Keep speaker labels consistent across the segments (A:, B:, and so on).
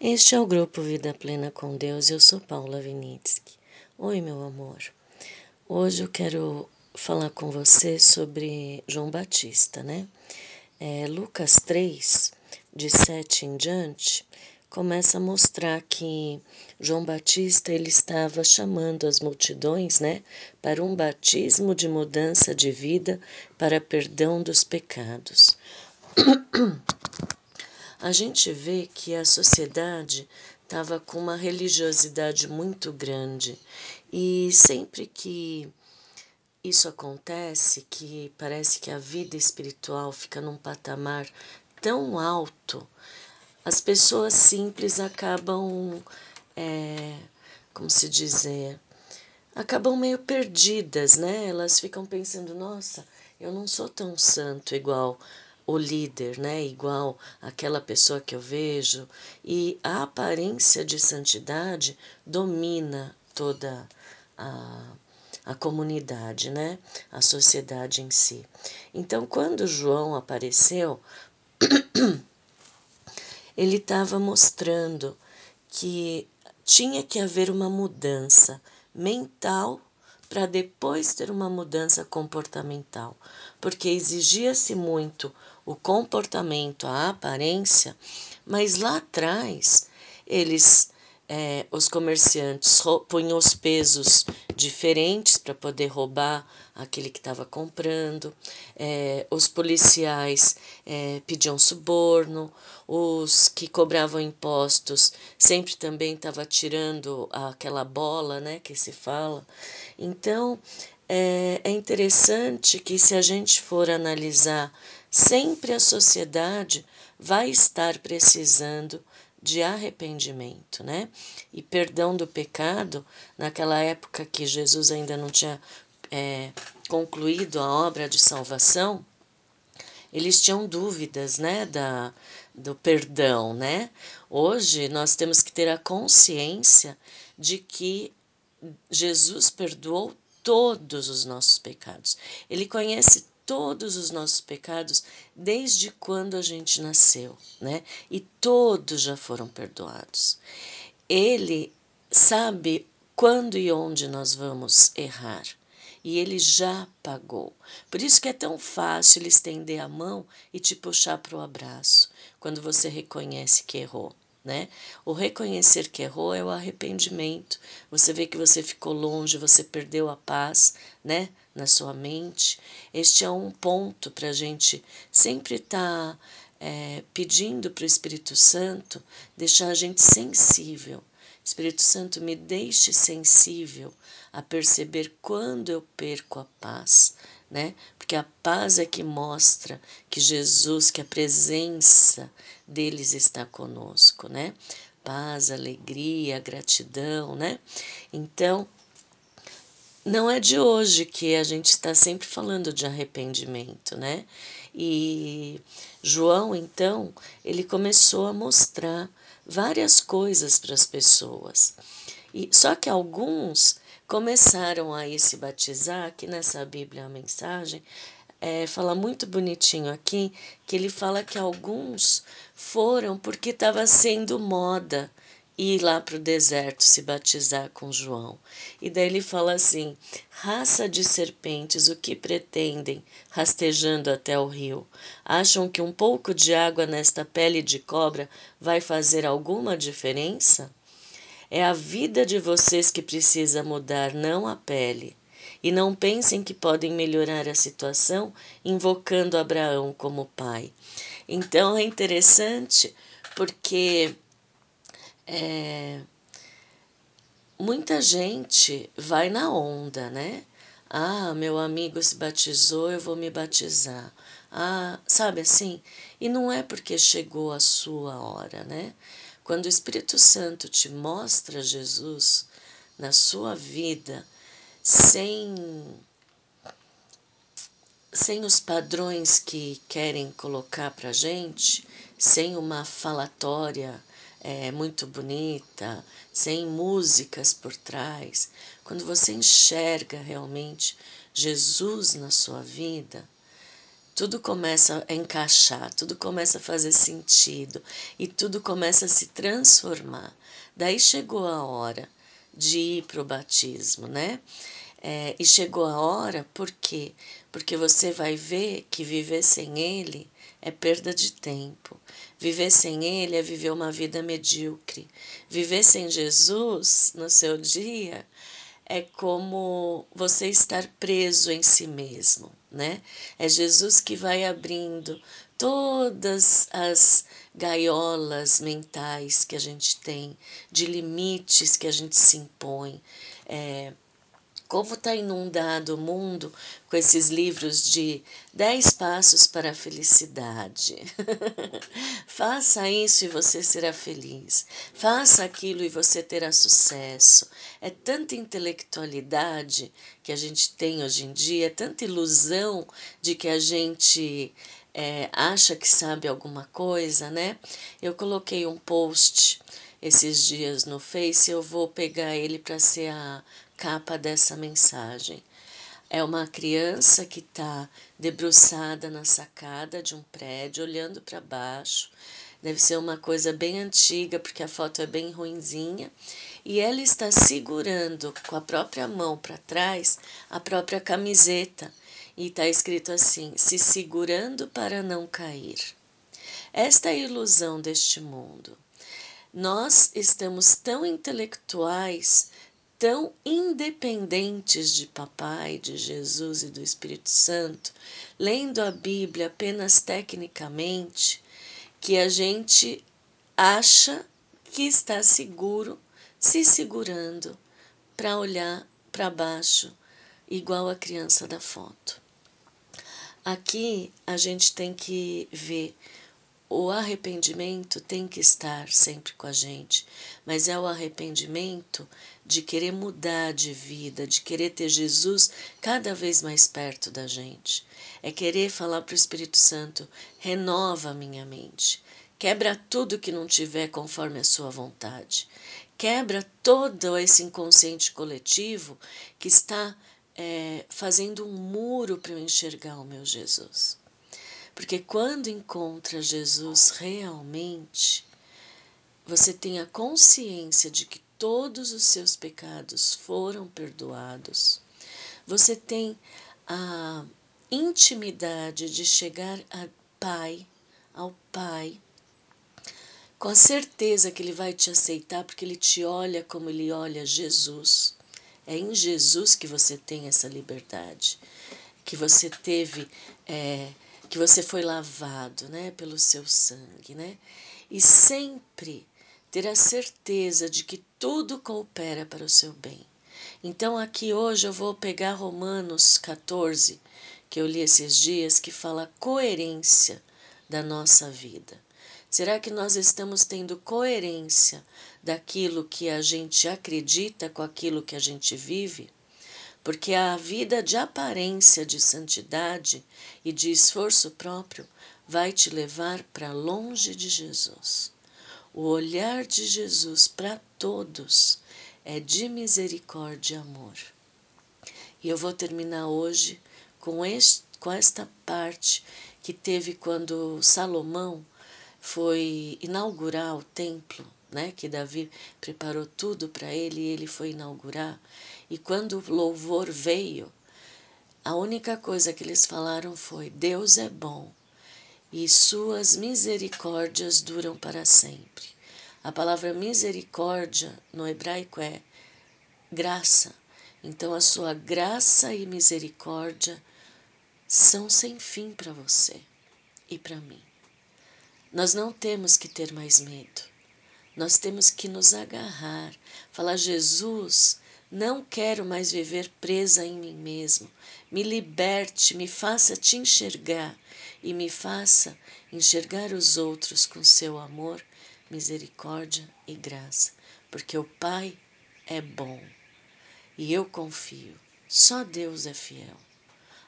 A: Este é o grupo Vida Plena com Deus. Eu sou Paula Vinitsky. Oi, meu amor. Hoje eu quero falar com você sobre João Batista, né? É, Lucas 3, de 7 em diante, começa a mostrar que João Batista ele estava chamando as multidões, né, para um batismo de mudança de vida para perdão dos pecados. a gente vê que a sociedade estava com uma religiosidade muito grande e sempre que isso acontece, que parece que a vida espiritual fica num patamar tão alto, as pessoas simples acabam, é, como se dizer, acabam meio perdidas, né? Elas ficam pensando, nossa, eu não sou tão santo igual o líder, né? Igual aquela pessoa que eu vejo. E a aparência de santidade domina toda a, a comunidade, né? A sociedade em si. Então, quando João apareceu, ele estava mostrando que tinha que haver uma mudança mental para depois ter uma mudança comportamental, porque exigia-se muito o comportamento, a aparência, mas lá atrás eles, é, os comerciantes, punham os pesos diferentes para poder roubar aquele que estava comprando, é, os policiais é, pediam suborno, os que cobravam impostos sempre também estavam tirando aquela bola, né, que se fala. Então, é, é interessante que se a gente for analisar sempre a sociedade vai estar precisando de arrependimento, né? E perdão do pecado, naquela época que Jesus ainda não tinha é, concluído a obra de salvação, eles tinham dúvidas, né, da, do perdão, né? Hoje nós temos que ter a consciência de que Jesus perdoou todos os nossos pecados. Ele conhece todos os nossos pecados desde quando a gente nasceu, né? E todos já foram perdoados. Ele sabe quando e onde nós vamos errar. E ele já pagou. Por isso que é tão fácil ele estender a mão e te puxar para o abraço, quando você reconhece que errou né? O reconhecer que errou é o arrependimento. Você vê que você ficou longe, você perdeu a paz, né? Na sua mente. Este é um ponto para a gente sempre estar tá, é, pedindo para o Espírito Santo deixar a gente sensível. Espírito Santo, me deixe sensível a perceber quando eu perco a paz, né? Porque a paz é que mostra que Jesus, que a presença deles está conosco, né? Paz, alegria, gratidão, né? Então, não é de hoje que a gente está sempre falando de arrependimento, né? E João, então, ele começou a mostrar várias coisas para as pessoas. E só que alguns começaram a se batizar, aqui nessa Bíblia a mensagem é, fala muito bonitinho aqui, que ele fala que alguns foram porque estava sendo moda ir lá para o deserto se batizar com João. E daí ele fala assim: raça de serpentes, o que pretendem, rastejando até o rio? Acham que um pouco de água nesta pele de cobra vai fazer alguma diferença? É a vida de vocês que precisa mudar, não a pele. E não pensem que podem melhorar a situação invocando Abraão como pai. Então é interessante porque é, muita gente vai na onda, né? Ah, meu amigo se batizou, eu vou me batizar. Ah, sabe assim? E não é porque chegou a sua hora, né? Quando o Espírito Santo te mostra Jesus na sua vida, sem sem os padrões que querem colocar para gente, sem uma falatória é, muito bonita, sem músicas por trás, quando você enxerga realmente Jesus na sua vida, tudo começa a encaixar, tudo começa a fazer sentido e tudo começa a se transformar. Daí chegou a hora de ir para o batismo, né? É, e chegou a hora, por quê? Porque você vai ver que viver sem ele é perda de tempo. Viver sem ele é viver uma vida medíocre. Viver sem Jesus no seu dia é como você estar preso em si mesmo, né? É Jesus que vai abrindo todas as gaiolas mentais que a gente tem, de limites que a gente se impõe. É, como está inundado o mundo com esses livros de 10 passos para a felicidade. Faça isso e você será feliz. Faça aquilo e você terá sucesso. É tanta intelectualidade que a gente tem hoje em dia, é tanta ilusão de que a gente é, acha que sabe alguma coisa, né? Eu coloquei um post esses dias no Face, eu vou pegar ele para ser a capa dessa mensagem. É uma criança que está debruçada na sacada de um prédio, olhando para baixo. Deve ser uma coisa bem antiga, porque a foto é bem ruinzinha. E ela está segurando com a própria mão para trás a própria camiseta. E está escrito assim: se segurando para não cair. Esta é a ilusão deste mundo. Nós estamos tão intelectuais tão independentes de Papai, de Jesus e do Espírito Santo, lendo a Bíblia apenas tecnicamente, que a gente acha que está seguro, se segurando para olhar para baixo, igual a criança da foto. Aqui a gente tem que ver o arrependimento tem que estar sempre com a gente, mas é o arrependimento de querer mudar de vida, de querer ter Jesus cada vez mais perto da gente. É querer falar para o Espírito Santo: renova a minha mente, quebra tudo que não tiver conforme a sua vontade, quebra todo esse inconsciente coletivo que está é, fazendo um muro para eu enxergar o meu Jesus. Porque quando encontra Jesus realmente, você tem a consciência de que todos os seus pecados foram perdoados. Você tem a intimidade de chegar a Pai, ao Pai, com a certeza que Ele vai te aceitar, porque Ele te olha como Ele olha Jesus. É em Jesus que você tem essa liberdade, que você teve é, que você foi lavado, né, pelo seu sangue, né? E sempre ter a certeza de que tudo coopera para o seu bem. Então aqui hoje eu vou pegar Romanos 14, que eu li esses dias, que fala coerência da nossa vida. Será que nós estamos tendo coerência daquilo que a gente acredita com aquilo que a gente vive? Porque a vida de aparência de santidade e de esforço próprio vai te levar para longe de Jesus. O olhar de Jesus para todos é de misericórdia e amor. E eu vou terminar hoje com, este, com esta parte que teve quando Salomão foi inaugurar o templo, né, que Davi preparou tudo para ele e ele foi inaugurar. E quando o louvor veio, a única coisa que eles falaram foi: Deus é bom e suas misericórdias duram para sempre. A palavra misericórdia no hebraico é graça. Então, a sua graça e misericórdia são sem fim para você e para mim. Nós não temos que ter mais medo. Nós temos que nos agarrar, falar: Jesus, não quero mais viver presa em mim mesmo. Me liberte, me faça te enxergar e me faça enxergar os outros com seu amor, misericórdia e graça, porque o Pai é bom e eu confio. Só Deus é fiel.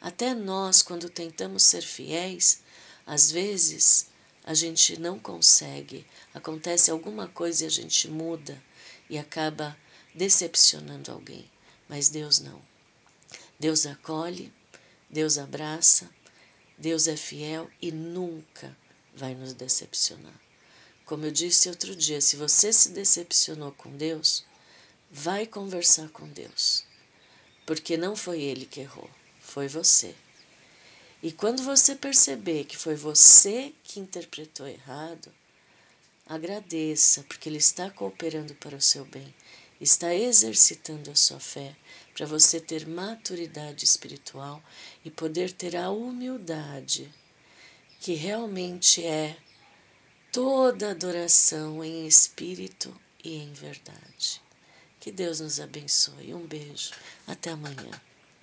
A: Até nós, quando tentamos ser fiéis, às vezes a gente não consegue, acontece alguma coisa e a gente muda e acaba decepcionando alguém, mas Deus não. Deus acolhe, Deus abraça, Deus é fiel e nunca vai nos decepcionar. Como eu disse outro dia, se você se decepcionou com Deus, vai conversar com Deus. Porque não foi ele que errou, foi você. E quando você perceber que foi você que interpretou errado, agradeça, porque ele está cooperando para o seu bem, está exercitando a sua fé para você ter maturidade espiritual e poder ter a humildade que realmente é toda adoração em espírito e em verdade. Que Deus nos abençoe. Um beijo. Até amanhã.